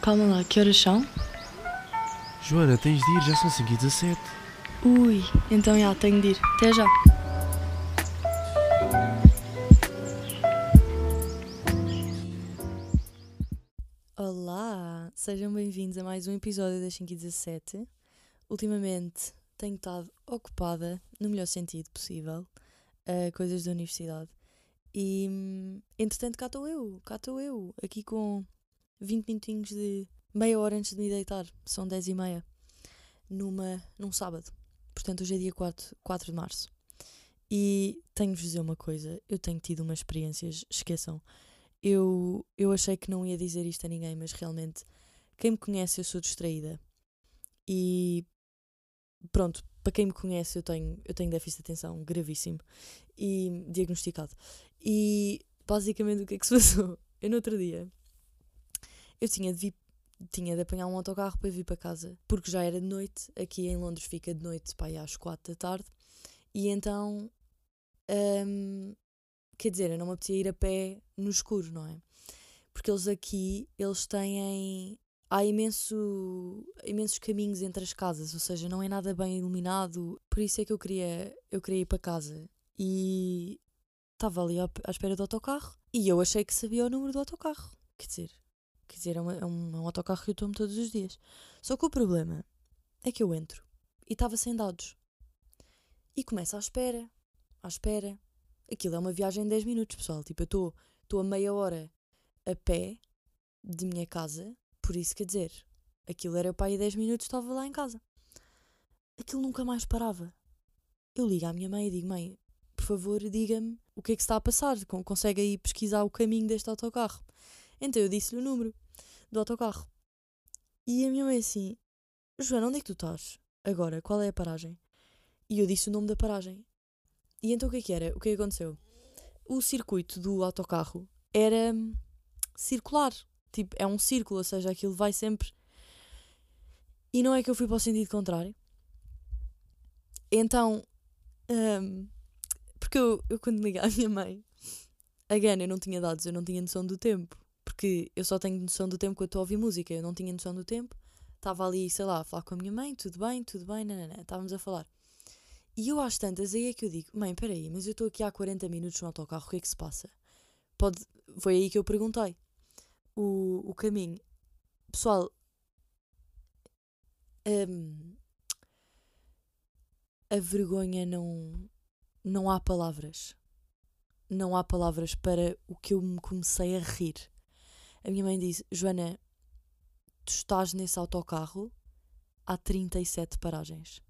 Calma lá, que horas são? Joana, tens de ir, já são 5 e 17. Ui, então já, tenho de ir. Até já. Olá, sejam bem-vindos a mais um episódio das 5 e 17. Ultimamente tenho estado ocupada, no melhor sentido possível, a coisas da universidade. E, hum, entretanto, cá estou eu, cá estou eu, aqui com 20 minutinhos de meia hora antes de me deitar, são 10 e meia, numa, num sábado. Portanto, hoje é dia 4, 4 de março. E tenho-vos dizer uma coisa, eu tenho tido umas experiências, esqueçam. Eu, eu achei que não ia dizer isto a ninguém, mas realmente, quem me conhece, eu sou distraída. E pronto, para quem me conhece, eu tenho, eu tenho déficit de atenção gravíssimo e diagnosticado. E basicamente o que é que se passou? Eu no outro dia eu tinha de, vir, tinha de apanhar um autocarro para vir para casa, porque já era de noite, aqui em Londres fica de noite ir às quatro da tarde, e então hum, quer dizer, eu não me apetecia ir a pé no escuro, não é? Porque eles aqui, eles têm. Há imenso, imensos caminhos entre as casas, ou seja, não é nada bem iluminado. Por isso é que eu queria, eu queria ir para casa. E estava ali à espera do autocarro e eu achei que sabia o número do autocarro. Quer dizer, quer dizer é, um, é um, é um autocarro que eu tomo todos os dias. Só que o problema é que eu entro e estava sem dados. E começo à espera, à espera. Aquilo é uma viagem de 10 minutos, pessoal. Tipo, eu estou a meia hora a pé de minha casa, por isso quer dizer, aquilo era para aí 10 minutos, estava lá em casa. Aquilo nunca mais parava. Eu ligo à minha mãe e digo: Mãe, por favor, diga-me o que é que está a passar. Consegue aí pesquisar o caminho deste autocarro? Então eu disse-lhe o número do autocarro. E a minha mãe assim: Joana, onde é que tu estás? Agora, qual é a paragem? E eu disse o nome da paragem. E então o que é que era? O que é que aconteceu? O circuito do autocarro era hum, circular. Tipo, é um círculo, ou seja, aquilo vai sempre. E não é que eu fui para o sentido contrário. Então, um, porque eu, eu quando liguei à minha mãe, again, eu não tinha dados, eu não tinha noção do tempo. Porque eu só tenho noção do tempo quando estou a ouvir música, eu não tinha noção do tempo. Estava ali, sei lá, a falar com a minha mãe, tudo bem, tudo bem, não. Estávamos a falar. E eu às tantas, aí é que eu digo, mãe, peraí, mas eu estou aqui há 40 minutos no autocarro, o que é que se passa? Pode... Foi aí que eu perguntei. O, o caminho. Pessoal, um, a vergonha não, não há palavras. Não há palavras para o que eu me comecei a rir. A minha mãe disse: Joana, tu estás nesse autocarro há 37 paragens.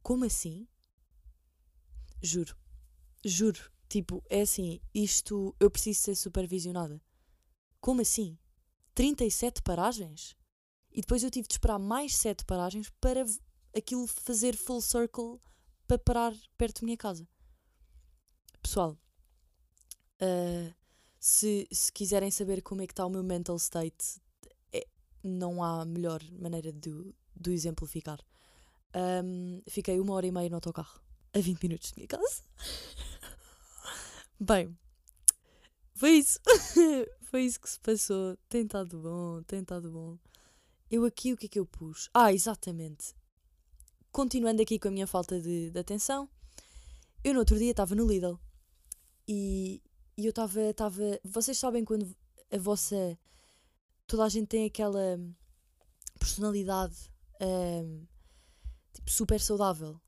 Como assim? Juro. Juro. Tipo, é assim, isto eu preciso ser supervisionada. Como assim? 37 paragens? E depois eu tive de esperar mais 7 paragens para aquilo fazer full circle para parar perto da minha casa. Pessoal, uh, se, se quiserem saber como é que está o meu mental state, é, não há melhor maneira de, de exemplificar. Um, fiquei uma hora e meia no autocarro, a 20 minutos de minha casa. Bem, foi isso. foi isso que se passou. Tem estado bom, tem estado bom. Eu aqui o que é que eu pus? Ah, exatamente continuando aqui com a minha falta de, de atenção, eu no outro dia estava no Lidl e, e eu estava. Vocês sabem quando a vossa. Toda a gente tem aquela personalidade um, tipo, super saudável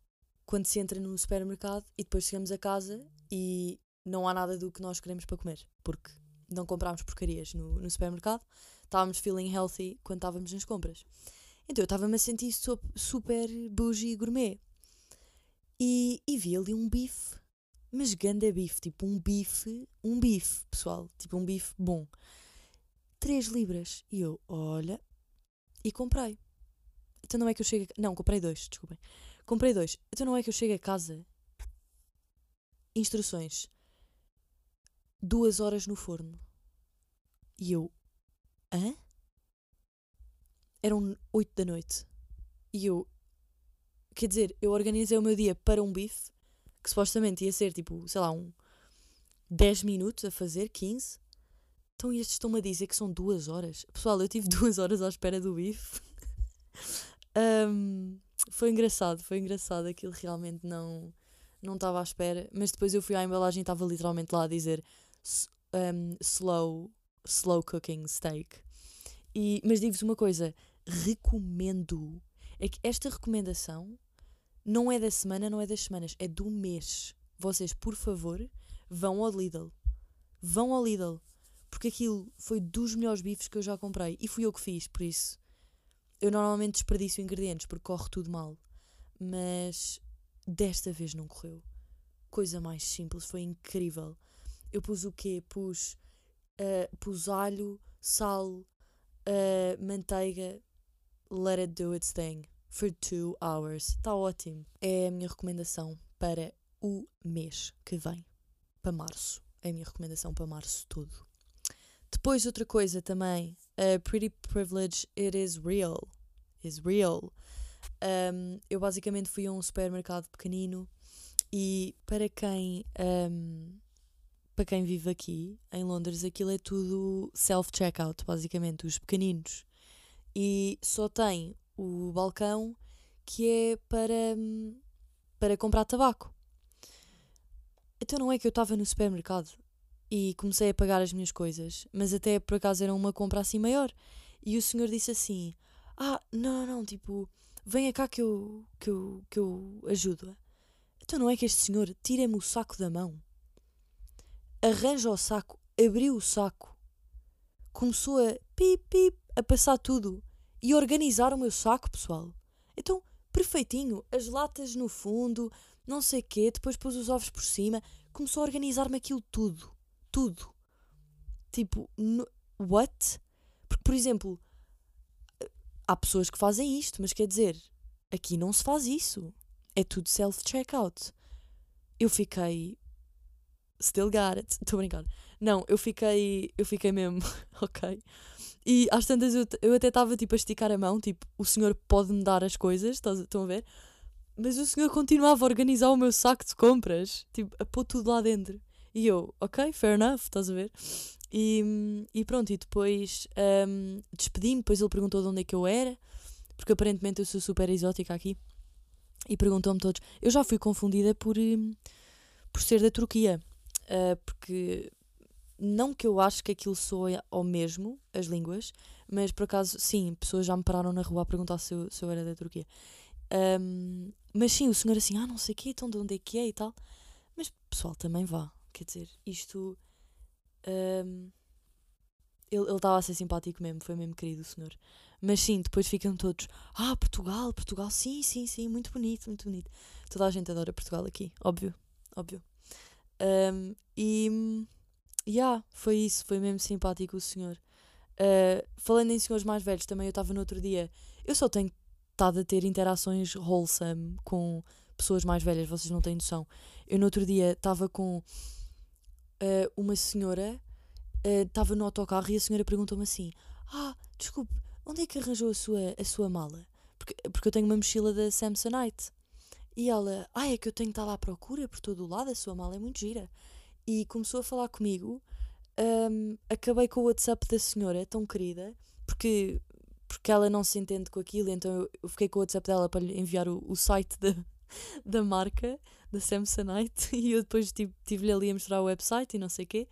quando se entra no supermercado e depois chegamos a casa e não há nada do que nós queremos para comer porque não comprámos porcarias no, no supermercado. Estávamos feeling healthy quando estávamos nas compras. Então eu estava-me a sentir super bougie gourmet. E, e vi ali um bife, mas ganda bife, tipo um bife, um bife, pessoal, tipo um bife bom. 3 libras. E eu, olha, e comprei. Então não é que eu chego a... Não, comprei dois, desculpem. Comprei dois. Então não é que eu chego a casa. Instruções. Duas horas no forno. E eu, hã? eram 8 da noite. E eu, quer dizer, eu organizei o meu dia para um bife que supostamente ia ser tipo, sei lá, um 10 minutos a fazer, 15. Então estes estão-me a dizer que são duas horas. Pessoal, eu tive duas horas à espera do bife. um, foi engraçado, foi engraçado. Aquilo realmente não não estava à espera. Mas depois eu fui à embalagem e estava literalmente lá a dizer um, slow, slow cooking steak. E, mas digo-vos uma coisa, recomendo. É que esta recomendação não é da semana, não é das semanas, é do mês. Vocês, por favor, vão ao Lidl. Vão ao Lidl. Porque aquilo foi dos melhores bifes que eu já comprei. E fui eu que fiz, por isso. Eu normalmente desperdiço ingredientes porque corre tudo mal. Mas desta vez não correu. Coisa mais simples, foi incrível. Eu pus o quê? Pus, uh, pus alho, sal, uh, manteiga, let it do its thing for two hours. Está ótimo. É a minha recomendação para o mês que vem, para março. É a minha recomendação para março todo. Depois, outra coisa também, Pretty Privilege, it is real. Is real. Um, eu basicamente fui a um supermercado pequenino e para quem um, para quem vive aqui em Londres aquilo é tudo self-checkout, basicamente, os pequeninos. E só tem o balcão que é para, para comprar tabaco. Então não é que eu estava no supermercado e comecei a pagar as minhas coisas, mas até por acaso era uma compra assim maior. E o senhor disse assim: Ah, não, não, tipo, venha cá que eu, que eu, que eu ajudo. Então não é que este senhor tira-me o saco da mão, arranja o saco, abriu o saco, começou a pip, pip, a passar tudo e organizar o meu saco, pessoal. Então, perfeitinho, as latas no fundo, não sei quê, depois pôs os ovos por cima, começou a organizar-me aquilo tudo. Tudo. Tipo, what? Porque, por exemplo, há pessoas que fazem isto, mas quer dizer, aqui não se faz isso. É tudo self-checkout. Eu fiquei. Still got it. Estou a brincar. Não, eu fiquei. Eu fiquei mesmo. ok. E às tantas eu, eu até estava tipo a esticar a mão, tipo, o senhor pode-me dar as coisas, estão a ver? Mas o senhor continuava a organizar o meu saco de compras, tipo, a pôr tudo lá dentro. E eu, ok, fair enough, estás a ver? E, e pronto, e depois um, despedi-me, depois ele perguntou de onde é que eu era, porque aparentemente eu sou super exótica aqui. E perguntou-me todos. Eu já fui confundida por, hum, por ser da Turquia, uh, porque não que eu acho que aquilo soe ao mesmo, as línguas, mas por acaso, sim, pessoas já me pararam na rua a perguntar se eu, se eu era da Turquia. Um, mas sim, o senhor assim, ah, não sei o quê, então de onde é que é e tal. Mas pessoal, também vá. Quer dizer, isto. Um, ele estava a ser simpático mesmo, foi mesmo querido o senhor. Mas sim, depois ficam todos, ah, Portugal, Portugal, sim, sim, sim, muito bonito, muito bonito. Toda a gente adora Portugal aqui, óbvio, óbvio. Um, e yeah, foi isso, foi mesmo simpático o senhor. Uh, falando em senhores mais velhos, também eu estava no outro dia. Eu só tenho estado a ter interações wholesome com pessoas mais velhas, vocês não têm noção. Eu no outro dia estava com uh, uma senhora, estava uh, no autocarro e a senhora perguntou-me assim: Ah, desculpe, onde é que arranjou a sua, a sua mala? Porque, porque eu tenho uma mochila da Samsonite. E ela, ah, é que eu tenho que estar lá à procura por todo o lado, a sua mala é muito gira e começou a falar comigo. Um, acabei com o WhatsApp da senhora, tão querida, porque, porque ela não se entende com aquilo, então eu fiquei com o WhatsApp dela para lhe enviar o, o site da, da marca, da Samsonite, e eu depois tive-lhe ali a mostrar o website e não sei o quê.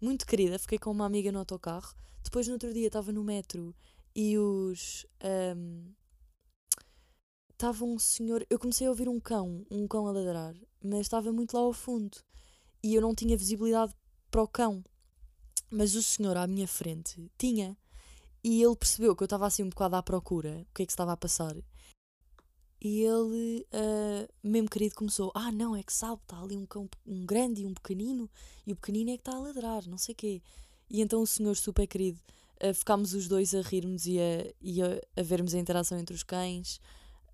Muito querida, fiquei com uma amiga no autocarro. Depois, no outro dia, estava no metro e os. Um, estava um senhor. Eu comecei a ouvir um cão, um cão a ladrar, mas estava muito lá ao fundo e eu não tinha visibilidade para o cão. Mas o senhor à minha frente tinha. E ele percebeu que eu estava assim um bocado à procura, o que é que estava a passar. E ele, uh, mesmo querido, começou: Ah, não, é que sabe, está ali um cão, um grande e um pequenino, e o pequenino é que está a ladrar, não sei o quê. E então o senhor, super querido, uh, ficámos os dois a rirmos e a, e a, a vermos a interação entre os cães.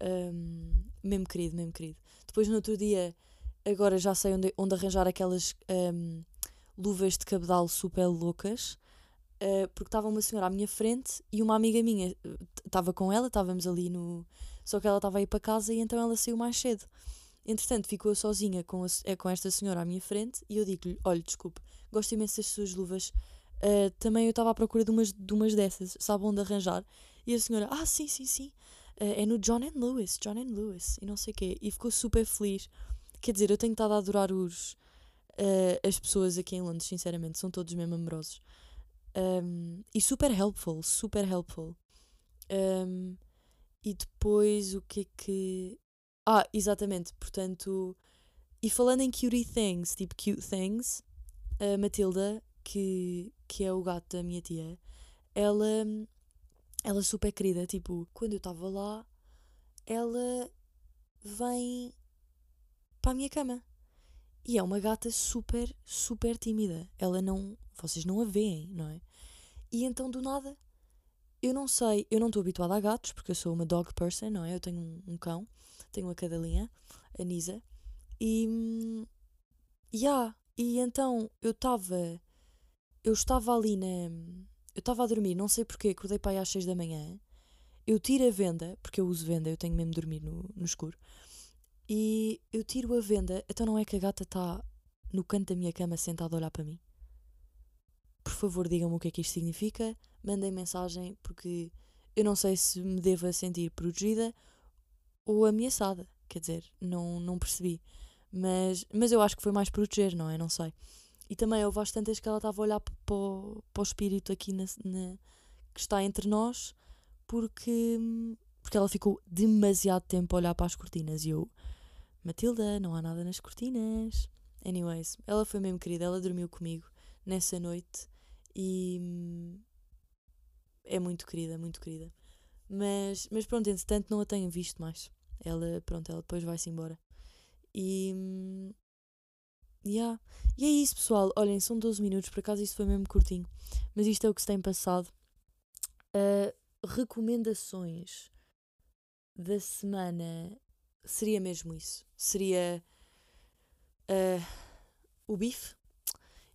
Um, mesmo querido, mesmo querido. Depois, no outro dia, agora já sei onde, onde arranjar aquelas um, luvas de cabedal super loucas. Uh, porque estava uma senhora à minha frente e uma amiga minha estava com ela, estávamos ali no. Só que ela estava aí para casa e então ela saiu mais cedo. Entretanto, ficou sozinha com, a, é, com esta senhora à minha frente e eu digo-lhe: Olha, desculpe, gosto imenso das suas luvas Uh, também eu estava à procura de umas, de umas dessas, sabe onde arranjar? E a senhora, ah, sim, sim, sim, uh, é no John and Lewis, John and Lewis, e não sei o quê. E ficou super feliz. Quer dizer, eu tenho estado a adorar os, uh, as pessoas aqui em Londres, sinceramente, são todos mesmo amorosos. Um, e super helpful, super helpful. Um, e depois o que é que. Ah, exatamente, portanto. E falando em cutie things, tipo cute things, a Matilda, que, que é o gato da minha tia, ela, ela é super querida. Tipo, quando eu estava lá, ela vem para a minha cama. E é uma gata super, super tímida. Ela não. Vocês não a veem, não é? E então do nada, eu não sei, eu não estou habituada a gatos, porque eu sou uma dog person, não é? Eu tenho um, um cão, tenho uma cadelinha, a Nisa, e. Yeah, e então eu estava. Eu estava ali na. Eu estava a dormir, não sei porquê, acordei para aí às 6 da manhã. Eu tiro a venda, porque eu uso venda, eu tenho mesmo de dormir no, no escuro. E eu tiro a venda, então não é que a gata está no canto da minha cama sentada a olhar para mim? Por favor, digam-me o que é que isto significa. Mandem mensagem, porque eu não sei se me devo sentir protegida ou ameaçada. Quer dizer, não, não percebi. Mas, mas eu acho que foi mais proteger, não é? Não sei. E também houve tantas que ela estava a olhar para o, para o espírito aqui na, na, que está entre nós, porque, porque ela ficou demasiado tempo a olhar para as cortinas. E eu, Matilda, não há nada nas cortinas. Anyways, ela foi mesmo querida, ela dormiu comigo nessa noite e é muito querida, muito querida. Mas, mas pronto, entretanto não a tenho visto mais. Ela, pronto, ela depois vai-se embora. E. Yeah. E é isso, pessoal. Olhem, são 12 minutos, por acaso isto foi mesmo curtinho. Mas isto é o que se tem passado. Uh, recomendações da semana seria mesmo isso. Seria uh, o bife.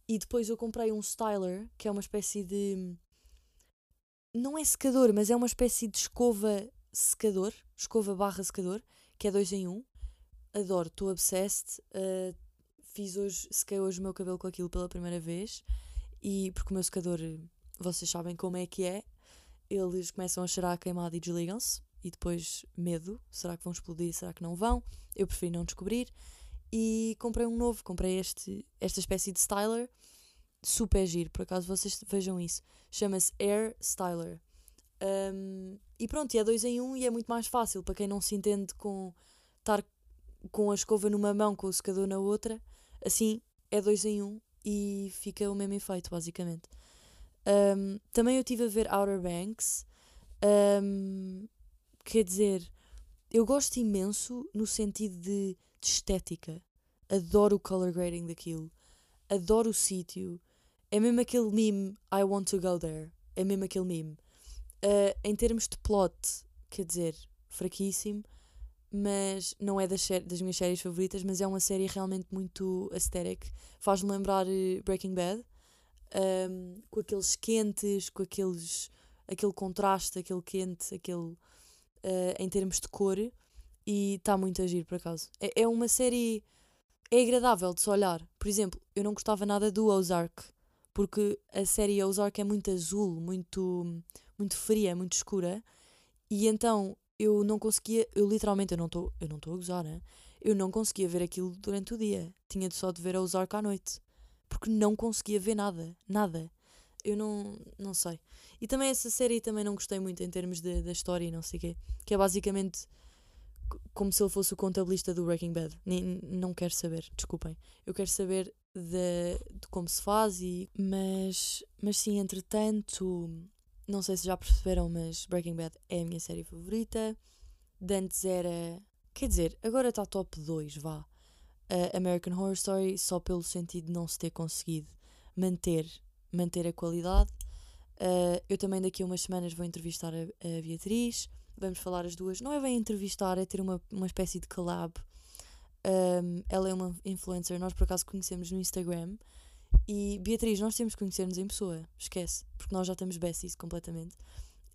E depois eu comprei um styler, que é uma espécie de. Não é secador, mas é uma espécie de escova secador. Escova barra secador, que é dois em um. Adoro, estou obsessed. Uh, fiz hoje, sequei hoje o meu cabelo com aquilo pela primeira vez. E porque o meu secador, vocês sabem como é que é. Eles começam a cheirar a queimado e desligam-se e depois medo, será que vão explodir, será que não vão? Eu preferi não descobrir e comprei um novo, comprei este, esta espécie de styler, super giro, por acaso vocês vejam isso, chama-se Air Styler. Um, e pronto, é dois em um e é muito mais fácil para quem não se entende com estar com a escova numa mão, com o secador na outra, assim é dois em um e fica o mesmo efeito, basicamente. Um, também eu estive a ver Outer Banks. Um, Quer dizer, eu gosto imenso no sentido de, de estética. Adoro o color grading daquilo. Adoro o sítio. É mesmo aquele meme I want to go there. É mesmo aquele meme. Uh, em termos de plot, quer dizer, fraquíssimo, mas não é das, das, minhas séries favoritas, mas é uma série realmente muito aesthetic. Faz-me lembrar uh, Breaking Bad, um, com aqueles quentes, com aqueles, aquele contraste, aquele quente, aquele uh, em termos de cor e está muito a agir por acaso. É, é uma série. É agradável de se olhar. Por exemplo, eu não gostava nada do Ozark, porque a série Ozark é muito azul, muito, muito fria, muito escura, e então eu não conseguia, eu literalmente, eu não estou a gozar, né? eu não conseguia ver aquilo durante o dia. Tinha só de ver a Ozark à noite. Porque não conseguia ver nada. Nada. Eu não, não sei. E também essa série também não gostei muito em termos de, da história e não sei o quê. Que é basicamente como se ele fosse o contabilista do Breaking Bad. Nem, não quero saber, desculpem. Eu quero saber de, de como se faz e. Mas, mas sim, entretanto, não sei se já perceberam, mas Breaking Bad é a minha série favorita. De antes era. Quer dizer, agora está top 2, vá. Uh, American Horror Story, só pelo sentido de não se ter conseguido manter, manter a qualidade. Uh, eu também daqui a umas semanas vou entrevistar a, a, Beatriz. Vamos falar as duas. Não é bem entrevistar, é ter uma, uma espécie de collab. Um, ela é uma influencer, nós por acaso conhecemos no Instagram. E Beatriz, nós temos que conhecer-nos em pessoa, esquece, porque nós já estamos besties completamente.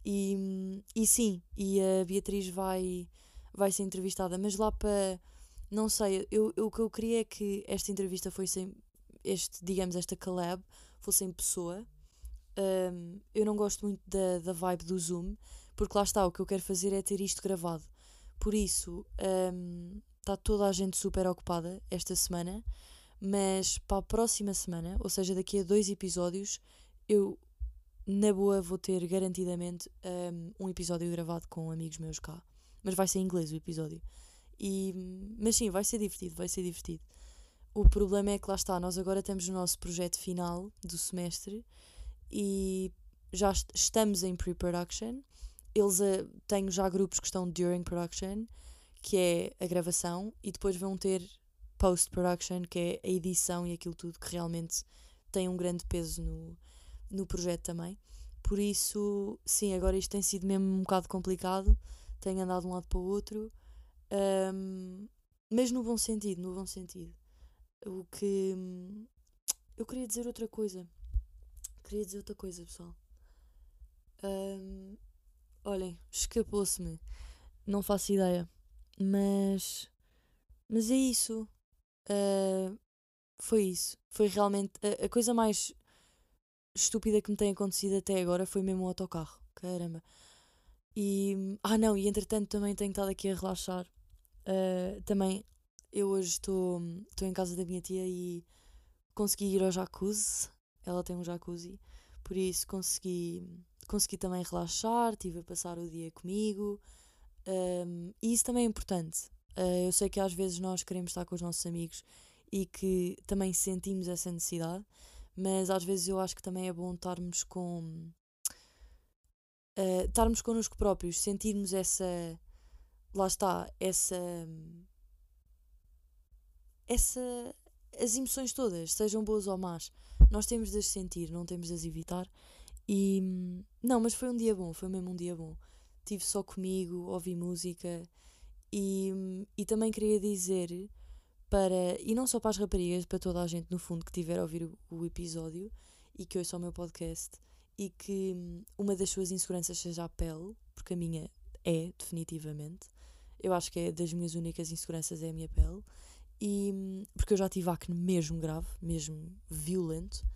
E, e sim, e a Beatriz vai, vai ser entrevistada, mas lá para. Não sei, eu, eu, o que eu queria é que esta entrevista fosse. Este, digamos, esta collab fosse em pessoa um, eu não gosto muito da, da vibe do Zoom, porque lá está, o que eu quero fazer é ter isto gravado. Por isso, um, está toda a gente super ocupada esta semana, mas para a próxima semana, ou seja, daqui a dois episódios, eu na boa vou ter garantidamente um, um episódio gravado com amigos meus cá. Mas vai ser em inglês o episódio. E, mas sim, vai ser divertido, vai ser divertido. O problema é que lá está, nós agora temos o nosso projeto final do semestre e já est estamos em pre-production. Eles uh, têm já grupos que estão during production, que é a gravação, e depois vão ter post-production, que é a edição e aquilo tudo que realmente tem um grande peso no, no projeto também. Por isso, sim, agora isto tem sido mesmo um bocado complicado. Tenho andado de um lado para o outro. Um, mas no bom sentido, no bom sentido. O que. Eu queria dizer outra coisa. Queria dizer outra coisa, pessoal. Um, olhem, escapou-se-me. Não faço ideia. Mas. Mas é isso. Uh, foi isso. Foi realmente. A, a, coisa mais estúpida que me tem acontecido até agora foi mesmo o autocarro. Caramba. E. Ah, não, e entretanto também tenho estado aqui a relaxar. Uh, também eu hoje estou em casa da minha tia e consegui ir ao jacuzzi. Ela tem um jacuzzi, por isso consegui, consegui também relaxar, estive a passar o dia comigo. Um, e isso também é importante. Uh, eu sei que às vezes nós queremos estar com os nossos amigos e que também sentimos essa necessidade, mas às vezes eu acho que também é bom estarmos com. Uh, estarmos connosco próprios, sentirmos essa. Lá está, essa essa, as emoções todas, sejam boas ou más, nós temos de as sentir, não temos de as evitar. E não, mas foi um dia bom, foi mesmo um dia bom. Estive só comigo, ouvi música e, e também queria dizer para, e não só para as raparigas, para toda a gente no fundo que tiver a ouvir o, o episódio e que ouça o meu podcast e que uma das suas inseguranças seja a pele, porque a minha é, definitivamente. Eu acho que é das minhas únicas inseguranças é a minha pele. E, porque eu já tive acne mesmo grave, mesmo violento.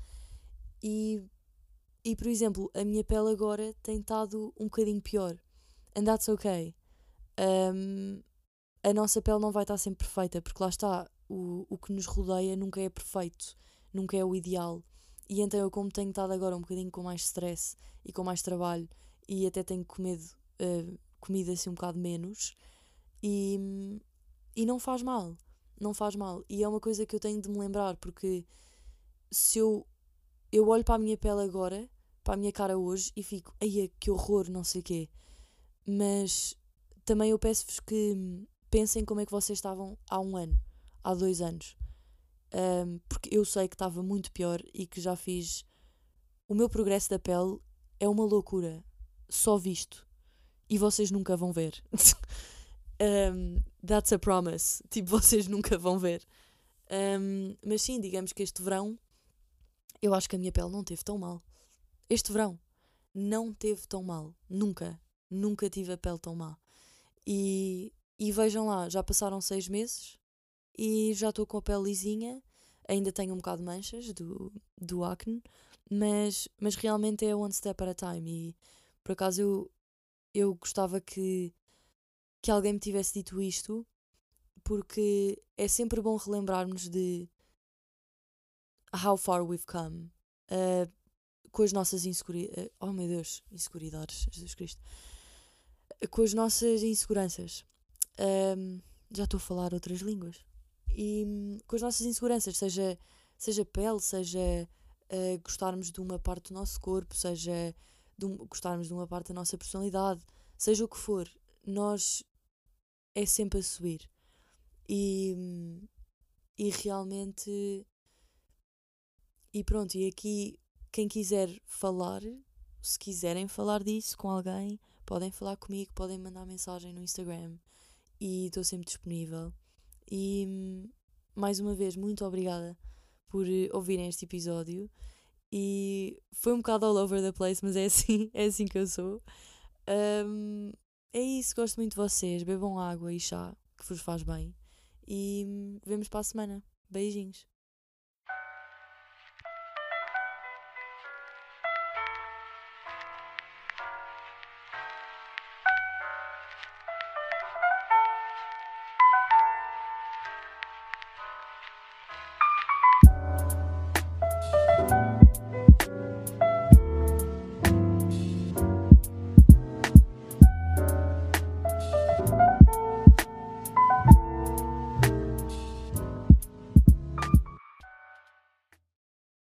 E, e, por exemplo, a minha pele agora tem estado um bocadinho pior. And that's okay. Um, a nossa pele não vai estar sempre perfeita, porque lá está, o, o que nos rodeia nunca é perfeito, nunca é o ideal. E então eu, como tenho estado agora um bocadinho com mais stress e com mais trabalho, e até tenho comido, uh, comido assim um bocado menos, e, e não faz mal não faz mal. E é uma coisa que eu tenho de me lembrar, porque se eu, eu olho para a minha pele agora, para a minha cara hoje, e fico, ai que horror, não sei o quê. Mas também eu peço-vos que pensem como é que vocês estavam há um ano, há dois anos. Um, porque eu sei que estava muito pior e que já fiz. O meu progresso da pele é uma loucura. Só visto. E vocês nunca vão ver. Um, that's a promise. Tipo, vocês nunca vão ver. Um, mas sim, digamos que este verão eu acho que a minha pele não teve tão mal. Este verão não teve tão mal. Nunca. Nunca tive a pele tão má. E, e vejam lá, já passaram seis meses e já estou com a pele lisinha. Ainda tenho um bocado de manchas do, do acne, mas, mas realmente é one step at a time. E por acaso eu, eu gostava que que alguém me tivesse dito isto, porque é sempre bom relembrarmos de how far we've come uh, com as nossas inseguridades. Uh, oh meu Deus, inseguridades, Jesus Cristo. Com as nossas inseguranças. Um, já estou a falar outras línguas. E um, com as nossas inseguranças, seja, seja pele, seja gostarmos de uma parte do nosso corpo, seja de um, gostarmos de uma parte da nossa personalidade, seja o que for, nós é sempre a subir. E, e realmente. E pronto, e aqui quem quiser falar, se quiserem falar disso com alguém, podem falar comigo, podem mandar mensagem no Instagram e estou sempre disponível. E mais uma vez, muito obrigada por ouvirem este episódio. E foi um bocado all over the place, mas é assim, é assim que eu sou. Um, é isso, gosto muito de vocês. Bebam água e chá, que vos faz bem. E hum, vemos para a semana. Beijinhos.